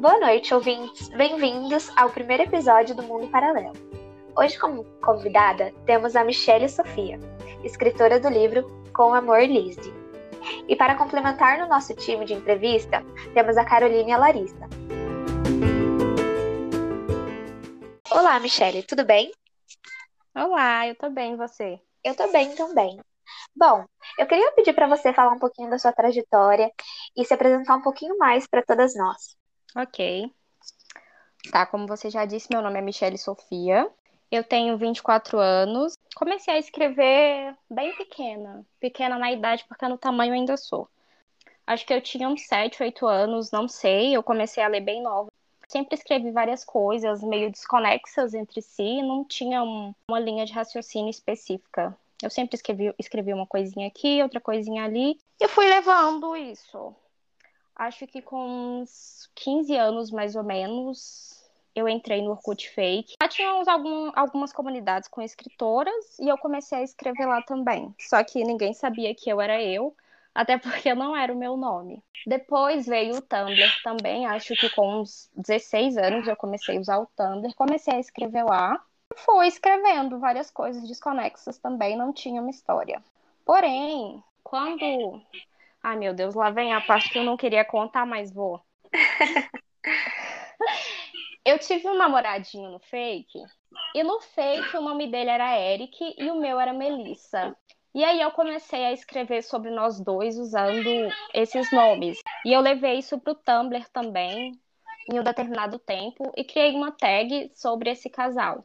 Boa noite, ouvintes. Bem-vindos ao primeiro episódio do Mundo Paralelo. Hoje, como convidada, temos a Michelle Sofia, escritora do livro Com Amor Lizzie. E para complementar no nosso time de entrevista, temos a Carolina e a Larissa. Olá, Michelle, tudo bem? Olá, eu tô bem, você? Eu tô bem também. Bom, eu queria pedir para você falar um pouquinho da sua trajetória e se apresentar um pouquinho mais para todas nós. Ok. Tá, como você já disse, meu nome é Michelle Sofia. Eu tenho 24 anos. Comecei a escrever bem pequena. Pequena na idade, porque no tamanho ainda sou. Acho que eu tinha uns 7, 8 anos, não sei. Eu comecei a ler bem nova. Sempre escrevi várias coisas meio desconexas entre si, não tinha um, uma linha de raciocínio específica. Eu sempre escrevi, escrevi uma coisinha aqui, outra coisinha ali, e fui levando isso. Acho que com uns 15 anos, mais ou menos, eu entrei no Orkut Fake. Lá tinha algum, algumas comunidades com escritoras e eu comecei a escrever lá também. Só que ninguém sabia que eu era eu, até porque não era o meu nome. Depois veio o Tumblr também, acho que com uns 16 anos eu comecei a usar o Tumblr, comecei a escrever lá. Fui escrevendo várias coisas desconexas também, não tinha uma história. Porém, quando Ai, meu Deus, lá vem a parte que eu não queria contar, mas vou. eu tive um namoradinho no fake, e no fake o nome dele era Eric e o meu era Melissa. E aí eu comecei a escrever sobre nós dois usando esses nomes. E eu levei isso pro Tumblr também, em um determinado tempo, e criei uma tag sobre esse casal.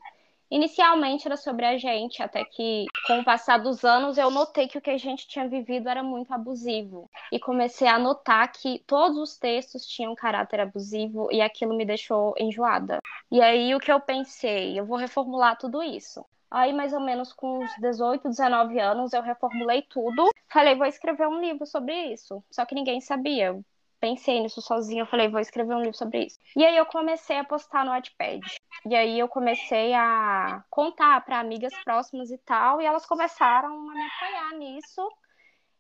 Inicialmente era sobre a gente, até que, com o passar dos anos, eu notei que o que a gente tinha vivido era muito abusivo. E comecei a notar que todos os textos tinham caráter abusivo e aquilo me deixou enjoada. E aí o que eu pensei? Eu vou reformular tudo isso. Aí, mais ou menos com uns 18, 19 anos, eu reformulei tudo. Falei, vou escrever um livro sobre isso. Só que ninguém sabia pensei nisso sozinha, eu falei, vou escrever um livro sobre isso. E aí eu comecei a postar no Wattpad. E aí eu comecei a contar para amigas próximas e tal, e elas começaram a me apoiar nisso.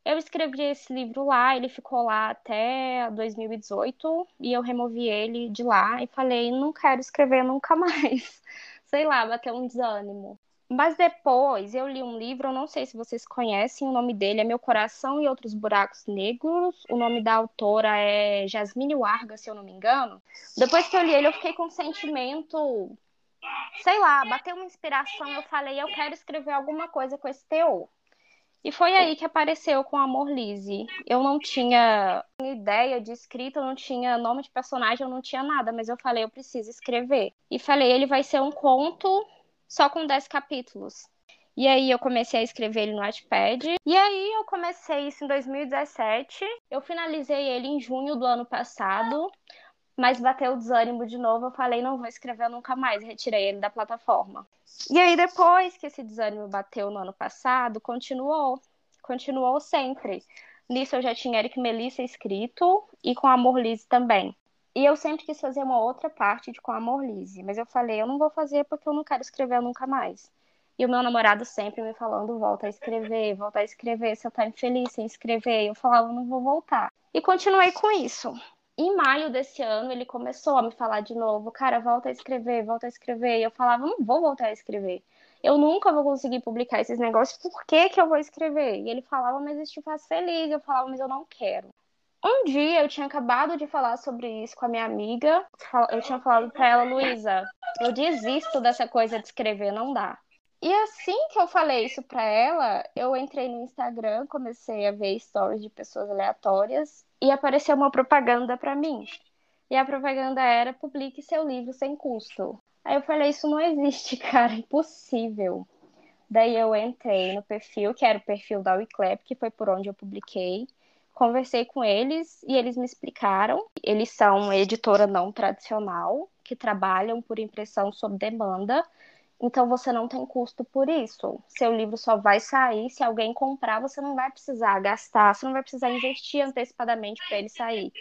Eu escrevi esse livro lá, ele ficou lá até 2018 e eu removi ele de lá e falei, não quero escrever nunca mais. Sei lá, bateu um desânimo. Mas depois eu li um livro, eu não sei se vocês conhecem, o nome dele é Meu Coração e Outros Buracos Negros. O nome da autora é Jasmine Warga, se eu não me engano. Depois que eu li ele, eu fiquei com um sentimento, sei lá, bateu uma inspiração. Eu falei, eu quero escrever alguma coisa com esse teor. E foi aí que apareceu com Amor Lise. Eu não tinha ideia de escrita, eu não tinha nome de personagem, eu não tinha nada, mas eu falei, eu preciso escrever. E falei, ele vai ser um conto só com 10 capítulos. E aí eu comecei a escrever ele no Wattpad. E aí eu comecei isso em 2017. Eu finalizei ele em junho do ano passado, mas bateu o desânimo de novo. Eu falei, não vou escrever nunca mais, retirei ele da plataforma. E aí depois que esse desânimo bateu no ano passado, continuou. Continuou sempre. Nisso eu já tinha Eric Melissa escrito e com Amor Liz também. E eu sempre quis fazer uma outra parte de Com Amor Lise, mas eu falei, eu não vou fazer porque eu não quero escrever nunca mais. E o meu namorado sempre me falando, volta a escrever, volta a escrever, você tá infeliz sem escrever. E eu falava, não vou voltar. E continuei com isso. Em maio desse ano, ele começou a me falar de novo, cara, volta a escrever, volta a escrever. E eu falava, não vou voltar a escrever. Eu nunca vou conseguir publicar esses negócios, por que, que eu vou escrever? E ele falava, mas isso te faz feliz. Eu falava, mas eu não quero. Um dia eu tinha acabado de falar sobre isso com a minha amiga. Eu tinha falado pra ela, Luísa, eu desisto dessa coisa de escrever, não dá. E assim que eu falei isso pra ela, eu entrei no Instagram, comecei a ver stories de pessoas aleatórias e apareceu uma propaganda para mim. E a propaganda era publique seu livro sem custo. Aí eu falei, isso não existe, cara, é impossível. Daí eu entrei no perfil, que era o perfil da Wiclap, que foi por onde eu publiquei conversei com eles e eles me explicaram. Eles são editora não tradicional, que trabalham por impressão sob demanda. Então você não tem custo por isso. Seu livro só vai sair se alguém comprar, você não vai precisar gastar, você não vai precisar investir antecipadamente para ele sair.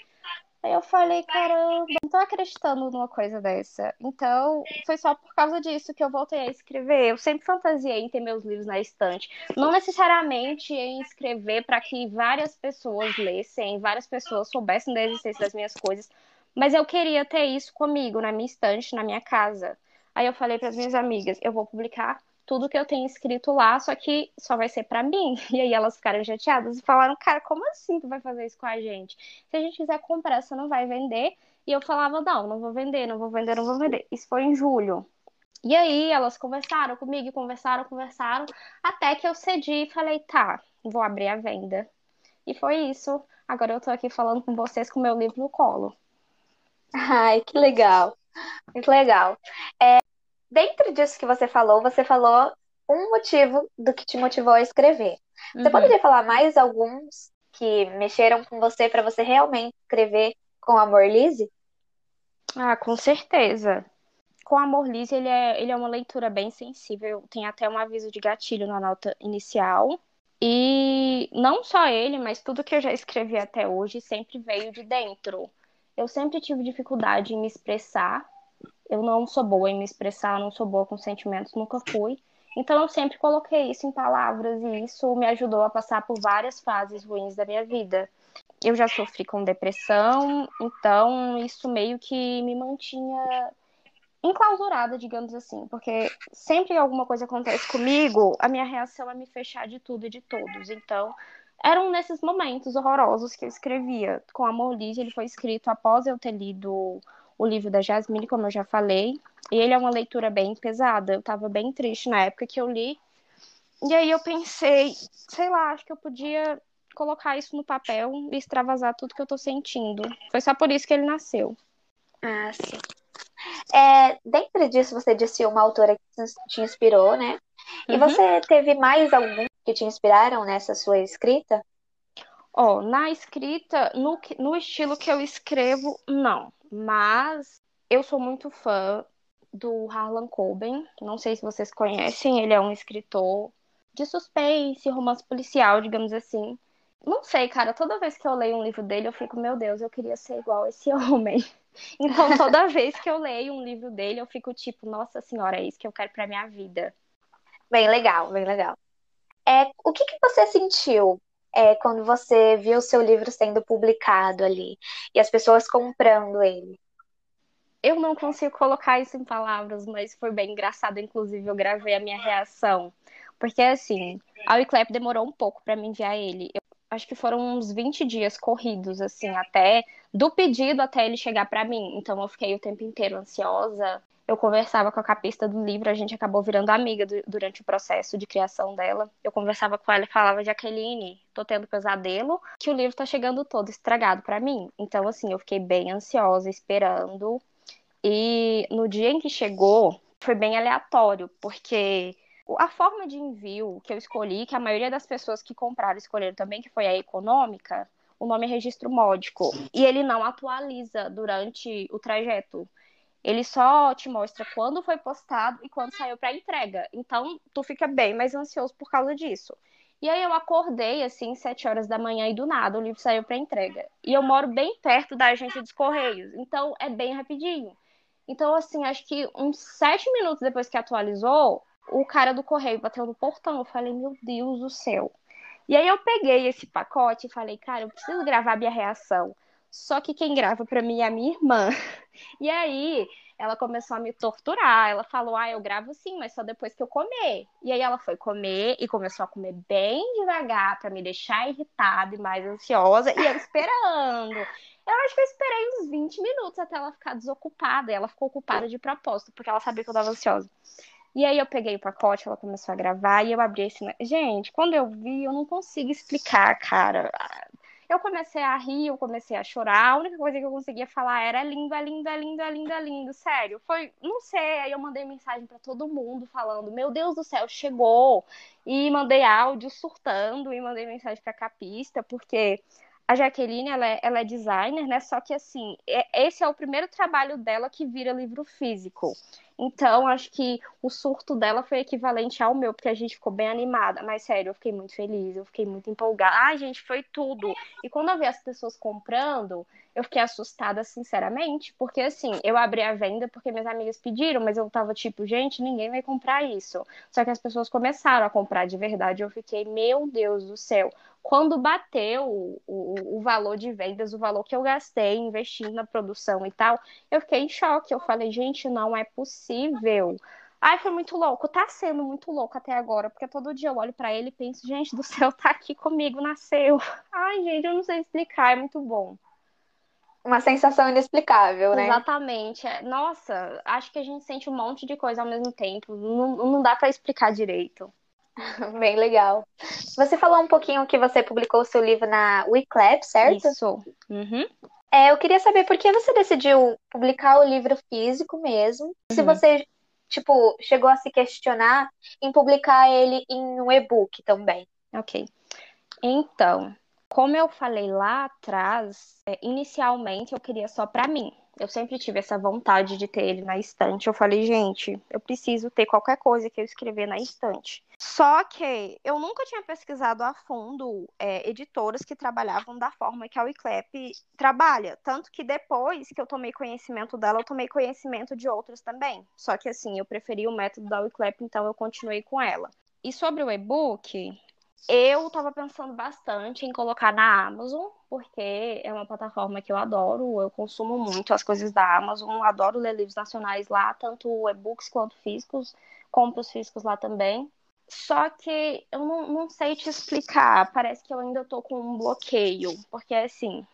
Aí eu falei, caramba, não tô acreditando numa coisa dessa. Então, foi só por causa disso que eu voltei a escrever. Eu sempre fantasiei em ter meus livros na estante. Não necessariamente em escrever para que várias pessoas lessem, várias pessoas soubessem da existência das minhas coisas, Mas eu queria ter isso comigo, na minha estante, na minha casa. Aí eu falei para as minhas amigas, eu vou publicar tudo que eu tenho escrito lá, só que só vai ser para mim. E aí elas ficaram chateadas e falaram, cara, como assim tu vai fazer isso com a gente? Se a gente quiser comprar, você não vai vender. E eu falava, não, não vou vender, não vou vender, não vou vender. Isso foi em julho. E aí elas conversaram comigo, conversaram, conversaram, até que eu cedi e falei, tá, vou abrir a venda. E foi isso. Agora eu tô aqui falando com vocês com meu livro no colo. Ai, que legal. Muito legal. É, dentro disso que você falou, você falou um motivo do que te motivou a escrever. Você uhum. poderia falar mais alguns que mexeram com você para você realmente escrever com amor, Lise? Ah, com certeza. Com Amor Liz, ele é, ele é uma leitura bem sensível, tem até um aviso de gatilho na nota inicial. E não só ele, mas tudo que eu já escrevi até hoje sempre veio de dentro. Eu sempre tive dificuldade em me expressar. Eu não sou boa em me expressar, não sou boa com sentimentos, nunca fui. Então eu sempre coloquei isso em palavras e isso me ajudou a passar por várias fases ruins da minha vida. Eu já sofri com depressão, então isso meio que me mantinha enclausurada, digamos assim, porque sempre que alguma coisa acontece comigo, a minha reação é me fechar de tudo e de todos. Então, eram nesses momentos horrorosos que eu escrevia. Com Amor Liz, ele foi escrito após eu ter lido o livro da Jasmine, como eu já falei, e ele é uma leitura bem pesada. Eu estava bem triste na época que eu li. E aí eu pensei, sei lá, acho que eu podia colocar isso no papel e extravasar tudo que eu tô sentindo. Foi só por isso que ele nasceu. Ah, sim. É, dentro disso, você disse uma autora que te inspirou, né? E uhum. você teve mais algum que te inspiraram nessa sua escrita? Ó, oh, na escrita, no, no estilo que eu escrevo, não. Mas eu sou muito fã do Harlan Coben. Não sei se vocês conhecem, ele é um escritor de suspense, romance policial, digamos assim. Não sei, cara, toda vez que eu leio um livro dele, eu fico, meu Deus, eu queria ser igual esse homem. Então, toda vez que eu leio um livro dele, eu fico tipo, nossa senhora, é isso que eu quero pra minha vida. Bem legal, bem legal. É, o que, que você sentiu é, quando você viu o seu livro sendo publicado ali e as pessoas comprando ele? Eu não consigo colocar isso em palavras, mas foi bem engraçado. Inclusive, eu gravei a minha reação. Porque, assim, a Wiclap demorou um pouco para me enviar ele. Eu acho que foram uns 20 dias corridos, assim, até do pedido até ele chegar para mim. Então eu fiquei o tempo inteiro ansiosa. Eu conversava com a capista do livro, a gente acabou virando amiga do, durante o processo de criação dela. Eu conversava com ela e falava, Jaqueline, tô tendo pesadelo, que o livro tá chegando todo estragado para mim. Então, assim, eu fiquei bem ansiosa, esperando. E no dia em que chegou, foi bem aleatório, porque a forma de envio que eu escolhi, que a maioria das pessoas que compraram escolheram também, que foi a econômica, o nome é registro módico. E ele não atualiza durante o trajeto. Ele só te mostra quando foi postado e quando saiu para entrega. Então, tu fica bem mais ansioso por causa disso. E aí eu acordei assim, sete horas da manhã e do nada o livro saiu para entrega. E eu moro bem perto da agência dos Correios, então é bem rapidinho. Então, assim, acho que uns sete minutos depois que atualizou, o cara do correio bateu no portão. Eu falei, meu Deus do céu. E aí eu peguei esse pacote e falei, cara, eu preciso gravar minha reação. Só que quem grava para mim é a minha irmã. E aí ela começou a me torturar. Ela falou: Ah, eu gravo sim, mas só depois que eu comer. E aí ela foi comer e começou a comer bem devagar para me deixar irritada e mais ansiosa. E eu esperando. Eu acho que eu esperei uns 20 minutos até ela ficar desocupada. E ela ficou ocupada de propósito, porque ela sabia que eu tava ansiosa. E aí eu peguei o pacote, ela começou a gravar e eu abri esse. Gente, quando eu vi, eu não consigo explicar, cara. Eu comecei a rir, eu comecei a chorar. A única coisa que eu conseguia falar era lindo, é lindo, é lindo, é lindo, lindo. Sério, foi, não sei. Aí eu mandei mensagem para todo mundo falando: Meu Deus do céu, chegou. E mandei áudio surtando e mandei mensagem para capista, porque a Jaqueline, ela é, ela é, designer, né? Só que, assim, é, esse é o primeiro trabalho dela que vira livro físico. Então, acho que o surto dela foi equivalente ao meu, porque a gente ficou bem animada. Mas, sério, eu fiquei muito feliz, eu fiquei muito empolgada. Ai, gente, foi tudo. E quando eu vi as pessoas comprando, eu fiquei assustada, sinceramente, porque, assim, eu abri a venda porque minhas amigas pediram, mas eu tava tipo, gente, ninguém vai comprar isso. Só que as pessoas começaram a comprar de verdade. Eu fiquei, meu Deus do céu. Quando bateu o, o, o, valor de vendas, o valor que eu gastei investindo na produção e tal, eu fiquei em choque. Eu falei, gente, não é possível. Ai, foi muito louco. Tá sendo muito louco até agora, porque todo dia eu olho para ele e penso, gente do céu, tá aqui comigo, nasceu. Ai, gente, eu não sei explicar, é muito bom. Uma sensação inexplicável, né? Exatamente. É, nossa, acho que a gente sente um monte de coisa ao mesmo tempo. Não, não dá para explicar direito. Bem legal. Você falou um pouquinho que você publicou o seu livro na Wiclap, certo? Isso. Uhum. É, eu queria saber por que você decidiu publicar o livro físico mesmo. Uhum. Se você, tipo, chegou a se questionar em publicar ele em um e-book também. Ok. Então, como eu falei lá atrás, é, inicialmente eu queria só para mim. Eu sempre tive essa vontade de ter ele na estante. Eu falei, gente, eu preciso ter qualquer coisa que eu escrever na estante. Só que eu nunca tinha pesquisado a fundo é, editoras que trabalhavam da forma que a Wiclap trabalha. Tanto que depois que eu tomei conhecimento dela, eu tomei conhecimento de outras também. Só que assim, eu preferi o método da Wiclap, então eu continuei com ela. E sobre o e-book, eu estava pensando bastante em colocar na Amazon, porque é uma plataforma que eu adoro, eu consumo muito as coisas da Amazon, adoro ler livros nacionais lá, tanto e-books quanto físicos, compro os físicos lá também. Só que eu não, não sei te explicar, parece que eu ainda estou com um bloqueio, porque assim,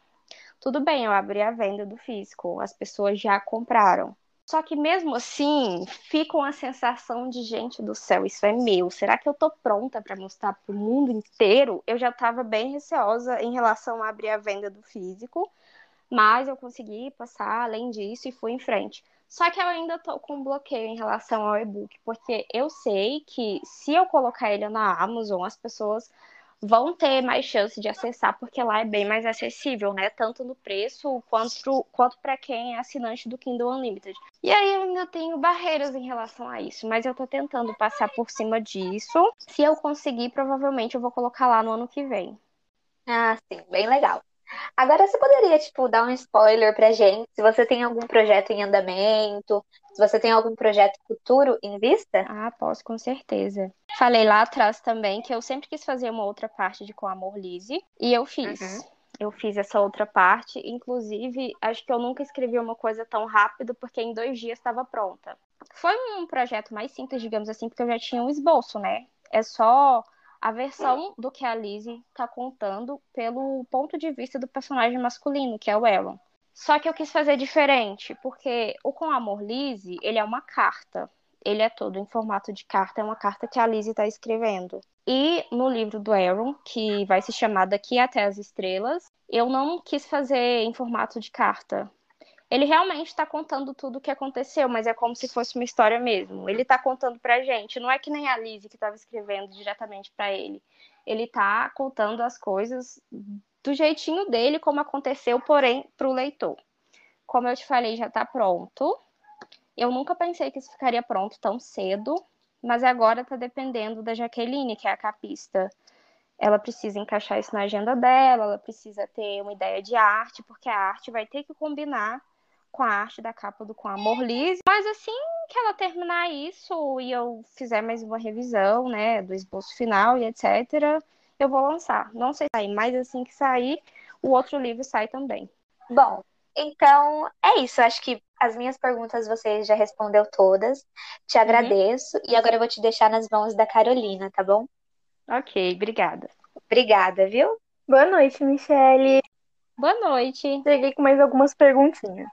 tudo bem, eu abri a venda do físico, as pessoas já compraram. Só que mesmo assim, fica uma sensação de gente do céu, isso é meu. Será que eu tô pronta para mostrar para o mundo inteiro? Eu já estava bem receosa em relação a abrir a venda do físico, mas eu consegui passar além disso e fui em frente. Só que eu ainda tô com bloqueio em relação ao e-book, porque eu sei que se eu colocar ele na Amazon, as pessoas vão ter mais chance de acessar, porque lá é bem mais acessível, né? Tanto no preço quanto, quanto para quem é assinante do Kindle Unlimited. E aí eu ainda tenho barreiras em relação a isso, mas eu tô tentando passar por cima disso. Se eu conseguir, provavelmente eu vou colocar lá no ano que vem. Ah, sim, bem legal. Agora você poderia, tipo, dar um spoiler pra gente, se você tem algum projeto em andamento, se você tem algum projeto futuro em vista? Ah, posso, com certeza. Falei lá atrás também que eu sempre quis fazer uma outra parte de Com Amor Lise, e eu fiz. Uhum. Eu fiz essa outra parte, inclusive, acho que eu nunca escrevi uma coisa tão rápido, porque em dois dias estava pronta. Foi um projeto mais simples, digamos assim, porque eu já tinha um esboço, né? É só a versão do que a Lizzie está contando pelo ponto de vista do personagem masculino, que é o Aaron. Só que eu quis fazer diferente, porque o Com Amor Lizzie, ele é uma carta. Ele é todo em formato de carta, é uma carta que a Lizzie está escrevendo. E no livro do Aaron, que vai se chamar Daqui até as Estrelas, eu não quis fazer em formato de carta ele realmente está contando tudo o que aconteceu, mas é como se fosse uma história mesmo. Ele está contando pra gente, não é que nem a Lizzie que estava escrevendo diretamente para ele. Ele está contando as coisas do jeitinho dele, como aconteceu, porém, para o leitor. Como eu te falei, já está pronto. Eu nunca pensei que isso ficaria pronto tão cedo, mas agora está dependendo da Jaqueline, que é a capista. Ela precisa encaixar isso na agenda dela, ela precisa ter uma ideia de arte, porque a arte vai ter que combinar com a arte da capa do Com Amor Liz. Mas assim que ela terminar isso e eu fizer mais uma revisão, né, do esboço final e etc., eu vou lançar. Não sei sair, mas assim que sair, o outro livro sai também. Bom, então é isso. Acho que as minhas perguntas você já respondeu todas. Te uhum. agradeço. Uhum. E agora eu vou te deixar nas mãos da Carolina, tá bom? Ok, obrigada. Obrigada, viu? Boa noite, Michele. Boa noite. Cheguei com mais algumas perguntinhas.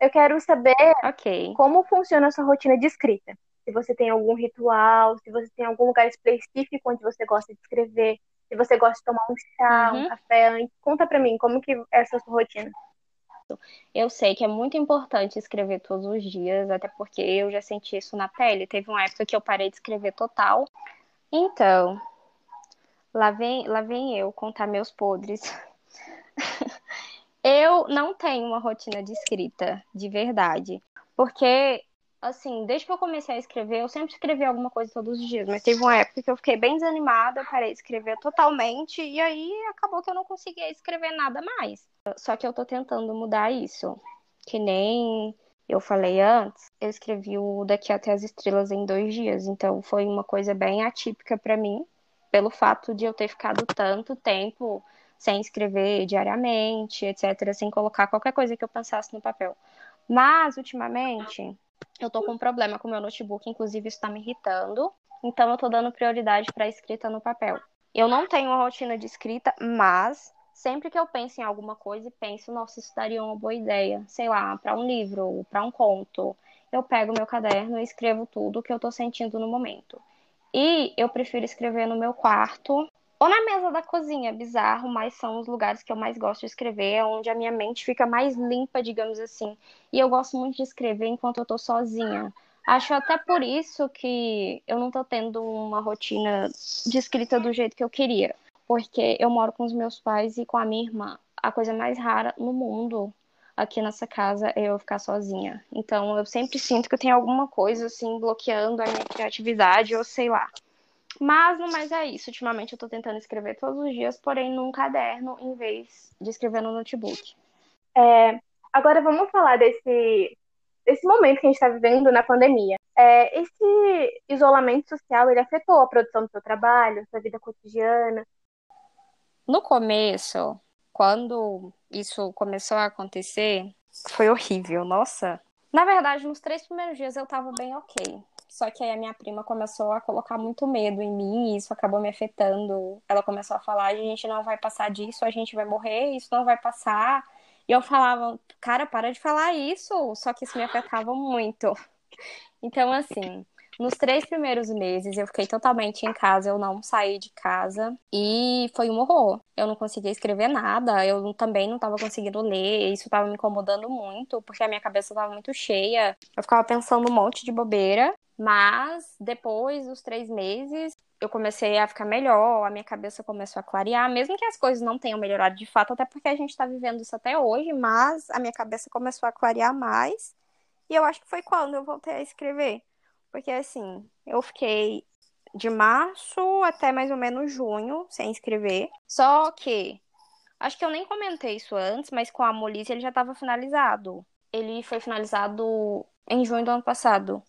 Eu quero saber okay. como funciona a sua rotina de escrita. Se você tem algum ritual, se você tem algum lugar específico onde você gosta de escrever, se você gosta de tomar um chá, uhum. um café antes. Conta pra mim, como que é essa sua rotina? Eu sei que é muito importante escrever todos os dias, até porque eu já senti isso na pele. Teve uma época que eu parei de escrever total. Então, lá vem, lá vem eu contar meus podres. Eu não tenho uma rotina de escrita, de verdade. Porque, assim, desde que eu comecei a escrever, eu sempre escrevi alguma coisa todos os dias. Mas teve uma época que eu fiquei bem desanimada, parei de escrever totalmente. E aí acabou que eu não conseguia escrever nada mais. Só que eu tô tentando mudar isso. Que nem eu falei antes, eu escrevi o Daqui até as Estrelas em dois dias. Então foi uma coisa bem atípica para mim pelo fato de eu ter ficado tanto tempo sem escrever diariamente, etc., sem colocar qualquer coisa que eu pensasse no papel. Mas, ultimamente, eu tô com um problema com meu notebook, inclusive isso tá me irritando. Então, eu tô dando prioridade para escrita no papel. Eu não tenho uma rotina de escrita, mas sempre que eu penso em alguma coisa e penso, nossa, isso daria uma boa ideia, sei lá, para um livro, para um conto, eu pego meu caderno e escrevo tudo o que eu tô sentindo no momento. E eu prefiro escrever no meu quarto ou na mesa da cozinha, bizarro, mas são os lugares que eu mais gosto de escrever, é onde a minha mente fica mais limpa, digamos assim. E eu gosto muito de escrever enquanto eu tô sozinha. Acho até por isso que eu não tô tendo uma rotina de escrita do jeito que eu queria. Porque eu moro com os meus pais e com a minha irmã. A coisa mais rara no mundo aqui nessa casa é eu ficar sozinha. Então eu sempre sinto que eu tenho alguma coisa assim bloqueando a minha criatividade ou sei lá. Mas no mais é isso. Ultimamente eu tô tentando escrever todos os dias, porém num caderno em vez de escrever no notebook. É, agora vamos falar desse, desse momento que a gente está vivendo na pandemia. É, esse isolamento social, ele afetou a produção do seu trabalho, sua vida cotidiana? No começo, quando isso começou a acontecer, foi horrível, nossa. Na verdade, nos três primeiros dias eu tava bem ok. Só que aí a minha prima começou a colocar muito medo em mim e isso acabou me afetando. Ela começou a falar: a gente não vai passar disso, a gente vai morrer, isso não vai passar. E eu falava: cara, para de falar isso. Só que isso me afetava muito. Então, assim, nos três primeiros meses eu fiquei totalmente em casa, eu não saí de casa e foi um horror. Eu não conseguia escrever nada, eu também não estava conseguindo ler, isso estava me incomodando muito, porque a minha cabeça estava muito cheia. Eu ficava pensando um monte de bobeira mas depois dos três meses, eu comecei a ficar melhor, a minha cabeça começou a clarear, mesmo que as coisas não tenham melhorado de fato, até porque a gente está vivendo isso até hoje, mas a minha cabeça começou a clarear mais. E eu acho que foi quando eu voltei a escrever. Porque assim, eu fiquei de março até mais ou menos junho sem escrever. Só que acho que eu nem comentei isso antes, mas com a Molise ele já estava finalizado. Ele foi finalizado em junho do ano passado.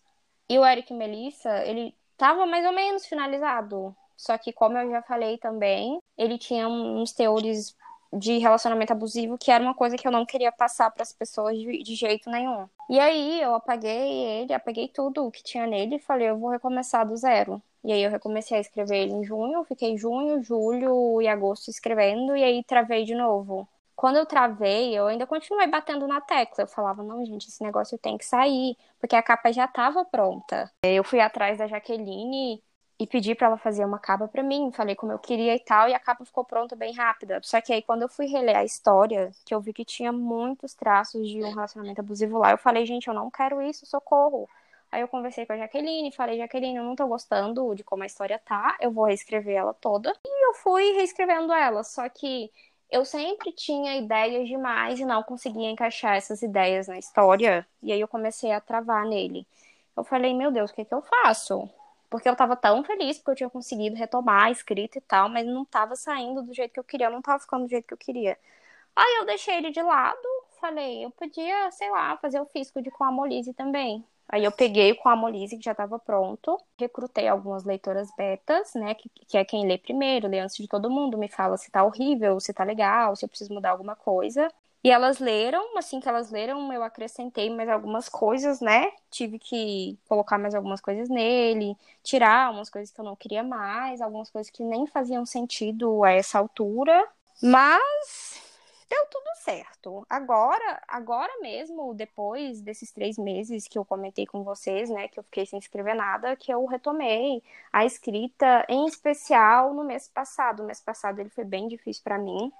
E o Eric Melissa, ele tava mais ou menos finalizado. Só que, como eu já falei também, ele tinha uns teores de relacionamento abusivo que era uma coisa que eu não queria passar para as pessoas de, de, jeito nenhum. E aí eu apaguei ele, apaguei tudo que tinha nele e falei, eu vou recomeçar do zero. E aí eu recomecei a escrever ele em junho, fiquei junho, julho e agosto escrevendo e aí travei de novo quando eu travei, eu ainda continuei batendo na tecla. Eu falava, não, gente, esse negócio tem que sair, porque a capa já estava pronta. Eu fui atrás da Jaqueline e pedi para ela fazer uma capa para mim, falei como eu queria e tal, e a capa ficou pronta bem rápida. Só que aí quando eu fui reler a história, que eu vi que tinha muitos traços de um relacionamento abusivo lá, eu falei, gente, eu não quero isso, socorro. Aí eu conversei com a Jaqueline, falei, Jaqueline, eu não tô gostando de como a história tá, eu vou reescrever ela toda. E eu fui reescrevendo ela, só que eu sempre tinha ideias demais e não conseguia encaixar essas ideias na história. E aí eu comecei a travar nele. Eu falei, meu Deus, o que, que eu faço? Porque eu tava tão feliz porque eu tinha conseguido retomar a escrita e tal, mas não tava saindo do jeito que eu queria, não tava ficando do jeito que eu queria. Aí eu deixei ele de lado, falei, eu podia, sei lá, fazer o fisco de com a Molise também. Aí eu peguei com a Molise, que já estava pronto, recrutei algumas leitoras betas, né, que, que é quem lê primeiro, lê antes de todo mundo, me fala se tá horrível, se tá legal, se eu preciso mudar alguma coisa. E elas leram, assim que elas leram, eu acrescentei mais algumas coisas, né? Tive que colocar mais algumas coisas nele, tirar umas coisas que eu não queria mais, algumas coisas que nem faziam sentido a essa altura. Mas deu tudo certo. Agora, agora mesmo, depois desses três meses que eu comentei com vocês, né, que eu fiquei sem escrever nada, que eu retomei a escrita, em especial no mês passado. O mês passado ele foi bem difícil para mim.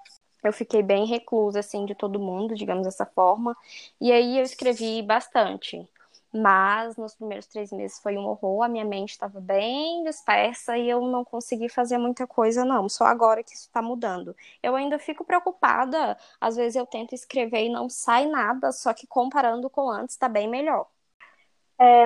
Eu fiquei bem reclusa, assim, de todo mundo, digamos dessa forma. E aí eu escrevi bastante. Mas nos primeiros três meses foi um horror, a minha mente estava bem dispersa e eu não consegui fazer muita coisa, não. Só agora que isso está mudando. Eu ainda fico preocupada, às vezes eu tento escrever e não sai nada, só que comparando com antes está bem melhor. É,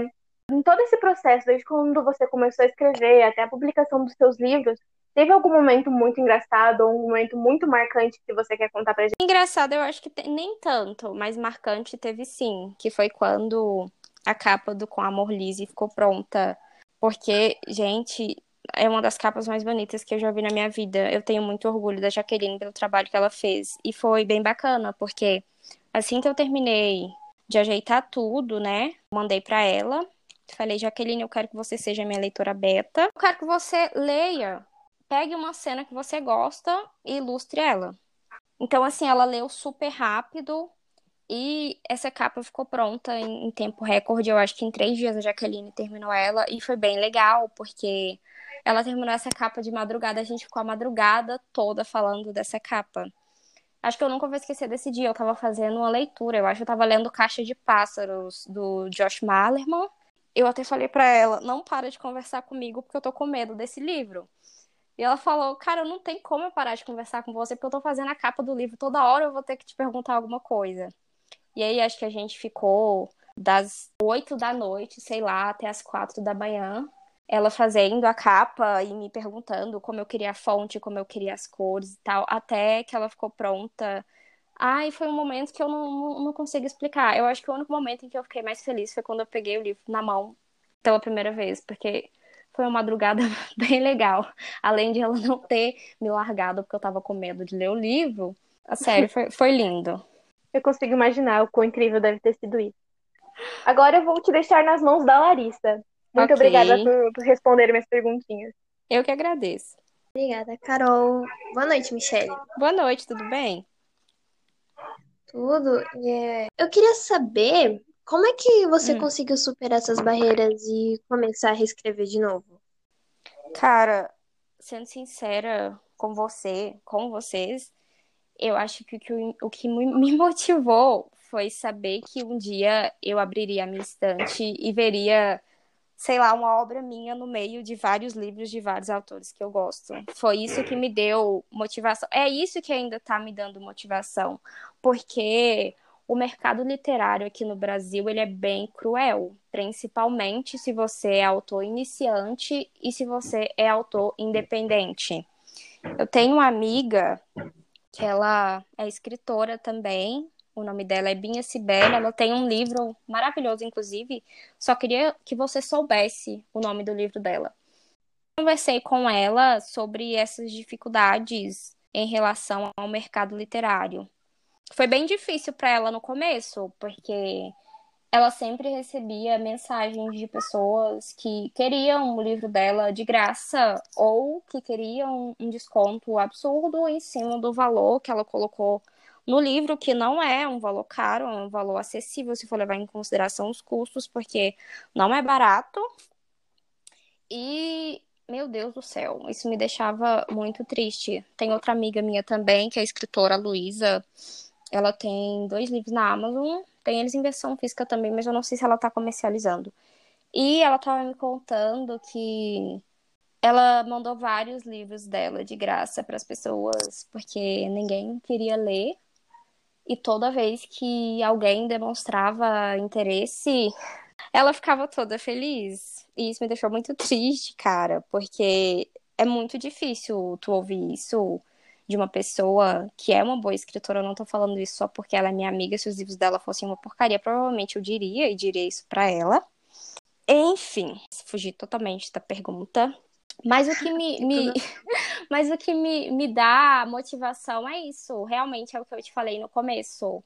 em todo esse processo, desde quando você começou a escrever até a publicação dos seus livros, Teve algum momento muito engraçado ou um momento muito marcante que você quer contar pra gente? Engraçado, eu acho que tem, nem tanto, mas marcante teve sim, que foi quando a capa do Com Amor Lise ficou pronta. Porque, gente, é uma das capas mais bonitas que eu já vi na minha vida. Eu tenho muito orgulho da Jaqueline pelo trabalho que ela fez. E foi bem bacana, porque assim que eu terminei de ajeitar tudo, né? Mandei para ela. Falei, Jaqueline, eu quero que você seja minha leitora beta. Eu quero que você leia, pegue uma cena que você gosta e ilustre ela. Então, assim, ela leu super rápido e essa capa ficou pronta em, em tempo recorde. Eu acho que em três dias a Jaqueline terminou ela e foi bem legal, porque ela terminou essa capa de madrugada. A gente ficou a madrugada toda falando dessa capa. Acho que eu nunca vou esquecer desse dia. Eu tava fazendo uma leitura. Eu acho que eu tava lendo Caixa de Pássaros, do Josh Malerman. Eu até falei para ela, não para de conversar comigo porque eu tô com medo desse livro. E ela falou, cara, não tem como eu parar de conversar com você porque eu tô fazendo a capa do livro. Toda hora eu vou ter que te perguntar alguma coisa. E aí acho que a gente ficou das oito da noite, sei lá, até as quatro da manhã, ela fazendo a capa e me perguntando como eu queria a fonte, como eu queria as cores e tal, até que ela ficou pronta. Ai, foi um momento que eu não, não, não consigo explicar. Eu acho que o único momento em que eu fiquei mais feliz foi quando eu peguei o livro na mão pela primeira vez, porque foi uma madrugada bem legal. Além de ela não ter me largado porque eu tava com medo de ler o livro, a sério, foi, foi lindo. Eu consigo imaginar o quão incrível deve ter sido isso. Agora eu vou te deixar nas mãos da Larissa. Muito okay. obrigada por, por responder minhas perguntinhas. Eu que agradeço. Obrigada, Carol. Boa noite, Michelle. Boa noite, tudo bem? Tudo. Yeah. Eu queria saber como é que você hum. conseguiu superar essas barreiras e começar a reescrever de novo? Cara, sendo sincera com você, com vocês, eu acho que o, o que me motivou foi saber que um dia eu abriria a minha estante e veria, sei lá, uma obra minha no meio de vários livros de vários autores que eu gosto. Foi isso que me deu motivação. É isso que ainda está me dando motivação, porque o mercado literário aqui no Brasil ele é bem cruel, principalmente se você é autor iniciante e se você é autor independente. Eu tenho uma amiga que ela é escritora também. O nome dela é Binha Sibeli. Ela tem um livro maravilhoso, inclusive. Só queria que você soubesse o nome do livro dela. Conversei com ela sobre essas dificuldades em relação ao mercado literário. Foi bem difícil para ela no começo, porque ela sempre recebia mensagens de pessoas que queriam o livro dela de graça ou que queriam um desconto absurdo em cima do valor que ela colocou no livro, que não é um valor caro, é um valor acessível se for levar em consideração os custos, porque não é barato. E, meu Deus do céu, isso me deixava muito triste. Tem outra amiga minha também, que é a escritora Luísa. Ela tem dois livros na Amazon tem eles em versão física também, mas eu não sei se ela tá comercializando. E ela tava me contando que ela mandou vários livros dela de graça para as pessoas, porque ninguém queria ler. E toda vez que alguém demonstrava interesse, ela ficava toda feliz. E isso me deixou muito triste, cara, porque é muito difícil tu ouvir isso de uma pessoa que é uma boa escritora, eu não tô falando isso só porque ela é minha amiga, se os livros dela fossem uma porcaria, provavelmente eu diria e diria isso para ela. Enfim, fugir totalmente da pergunta. Mas o que me, me mas o que me, me dá motivação é isso. Realmente é o que eu te falei no começo.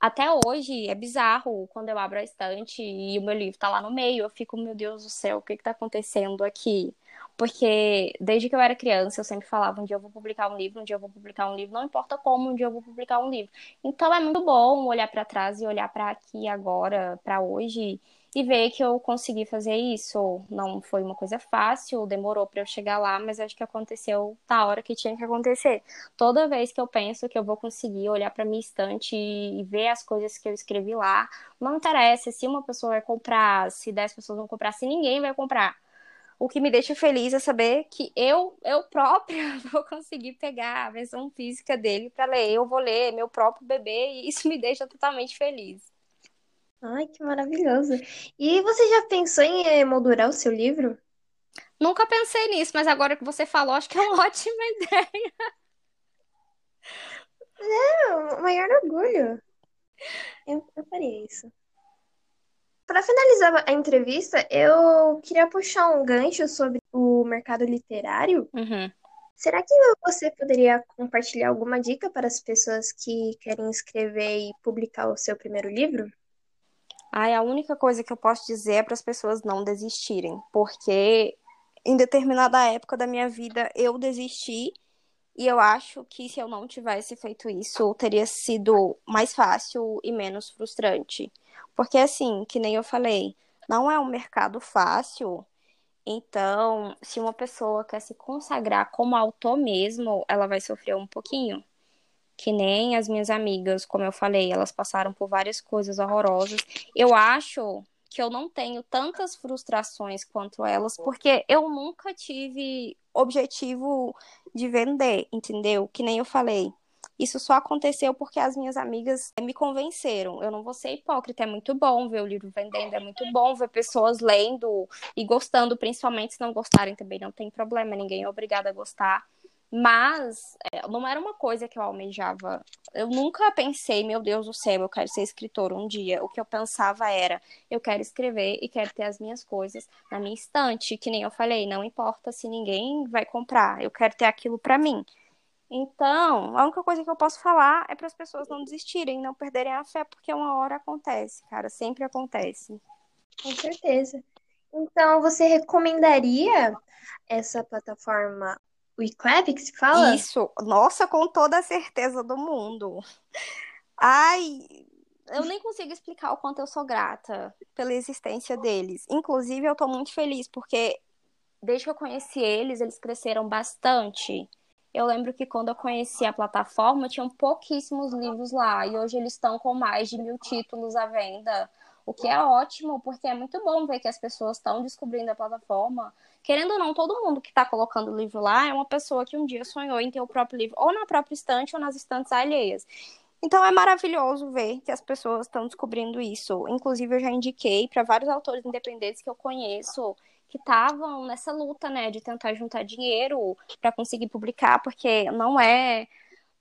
Até hoje é bizarro quando eu abro a estante e o meu livro tá lá no meio. Eu fico, meu Deus do céu, o que que tá acontecendo aqui? Porque desde que eu era criança, eu sempre falava: um dia eu vou publicar um livro, um dia eu vou publicar um livro, não importa como, um dia eu vou publicar um livro. Então é muito bom olhar para trás e olhar para aqui agora, para hoje e ver que eu consegui fazer isso. Não foi uma coisa fácil, demorou para eu chegar lá, mas acho que aconteceu na hora que tinha que acontecer. Toda vez que eu penso que eu vou conseguir olhar para minha estante e ver as coisas que eu escrevi lá, não interessa se uma pessoa vai comprar, se dez pessoas vão comprar, se ninguém vai comprar o que me deixa feliz é saber que eu, eu própria vou conseguir pegar a versão física dele para ler. Eu vou ler meu próprio bebê e isso me deixa totalmente feliz. Ai, que maravilhoso. E você já pensou em emoldurar o seu livro? Nunca pensei nisso, mas agora que você falou, acho que é uma ótima ideia. É, o maior orgulho. Eu, eu faria isso. Para finalizar a entrevista, eu queria puxar um gancho sobre o mercado literário. Uhum. Será que você poderia compartilhar alguma dica para as pessoas que querem escrever e publicar o seu primeiro livro? Ai, a única coisa que eu posso dizer é para as pessoas não desistirem, porque em determinada época da minha vida eu desisti e eu acho que se eu não tivesse feito isso, teria sido mais fácil e menos frustrante. Porque assim, que nem eu falei, não é um mercado fácil. Então, se uma pessoa quer se consagrar como autor mesmo, ela vai sofrer um pouquinho. Que nem as minhas amigas, como eu falei, elas passaram por várias coisas horrorosas. Eu acho que eu não tenho tantas frustrações quanto elas, porque eu nunca tive objetivo de vender, entendeu? Que nem eu falei. Isso só aconteceu porque as minhas amigas me convenceram. Eu não vou ser hipócrita, é muito bom ver o livro vendendo, é muito bom ver pessoas lendo e gostando, principalmente se não gostarem também, não tem problema, ninguém é obrigado a gostar. Mas é, não era uma coisa que eu almejava. Eu nunca pensei, meu Deus do céu, eu quero ser escritor um dia. O que eu pensava era, eu quero escrever e quero ter as minhas coisas na minha estante, que nem eu falei, não importa se ninguém vai comprar, eu quero ter aquilo para mim. Então, a única coisa que eu posso falar é para as pessoas não desistirem, não perderem a fé, porque uma hora acontece, cara, sempre acontece. Com certeza. Então, você recomendaria essa plataforma Eclave que se fala? Isso, nossa, com toda a certeza do mundo. Ai, eu nem consigo explicar o quanto eu sou grata pela existência deles. Inclusive, eu tô muito feliz porque desde que eu conheci eles, eles cresceram bastante. Eu lembro que quando eu conheci a plataforma, tinham pouquíssimos livros lá, e hoje eles estão com mais de mil títulos à venda, o que é ótimo, porque é muito bom ver que as pessoas estão descobrindo a plataforma, querendo ou não, todo mundo que está colocando o livro lá é uma pessoa que um dia sonhou em ter o próprio livro, ou na própria estante ou nas estantes alheias. Então é maravilhoso ver que as pessoas estão descobrindo isso. Inclusive, eu já indiquei para vários autores independentes que eu conheço que estavam nessa luta, né, de tentar juntar dinheiro para conseguir publicar, porque não é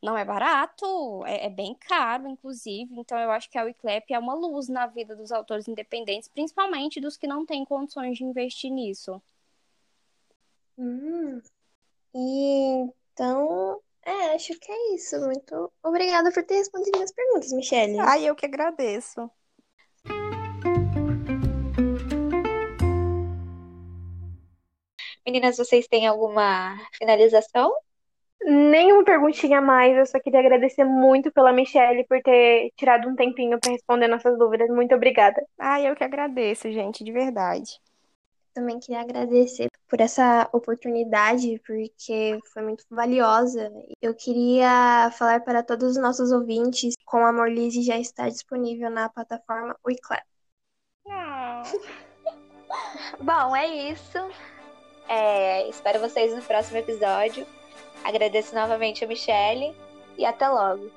não é barato, é, é, bem caro, inclusive. Então, eu acho que a Wiclap é uma luz na vida dos autores independentes, principalmente dos que não têm condições de investir nisso. Hum. E então, é, acho que é isso. Muito obrigada por ter respondido minhas perguntas, Michelle. Ai, eu que agradeço. Meninas, vocês têm alguma finalização? Nenhuma perguntinha a mais, eu só queria agradecer muito pela Michelle por ter tirado um tempinho para responder nossas dúvidas. Muito obrigada. Ah, eu que agradeço, gente, de verdade. Também queria agradecer por essa oportunidade, porque foi muito valiosa. Eu queria falar para todos os nossos ouvintes, com a Amor Lise já está disponível na plataforma WeClap. Bom, é isso. É, espero vocês no próximo episódio. Agradeço novamente a Michelle e até logo.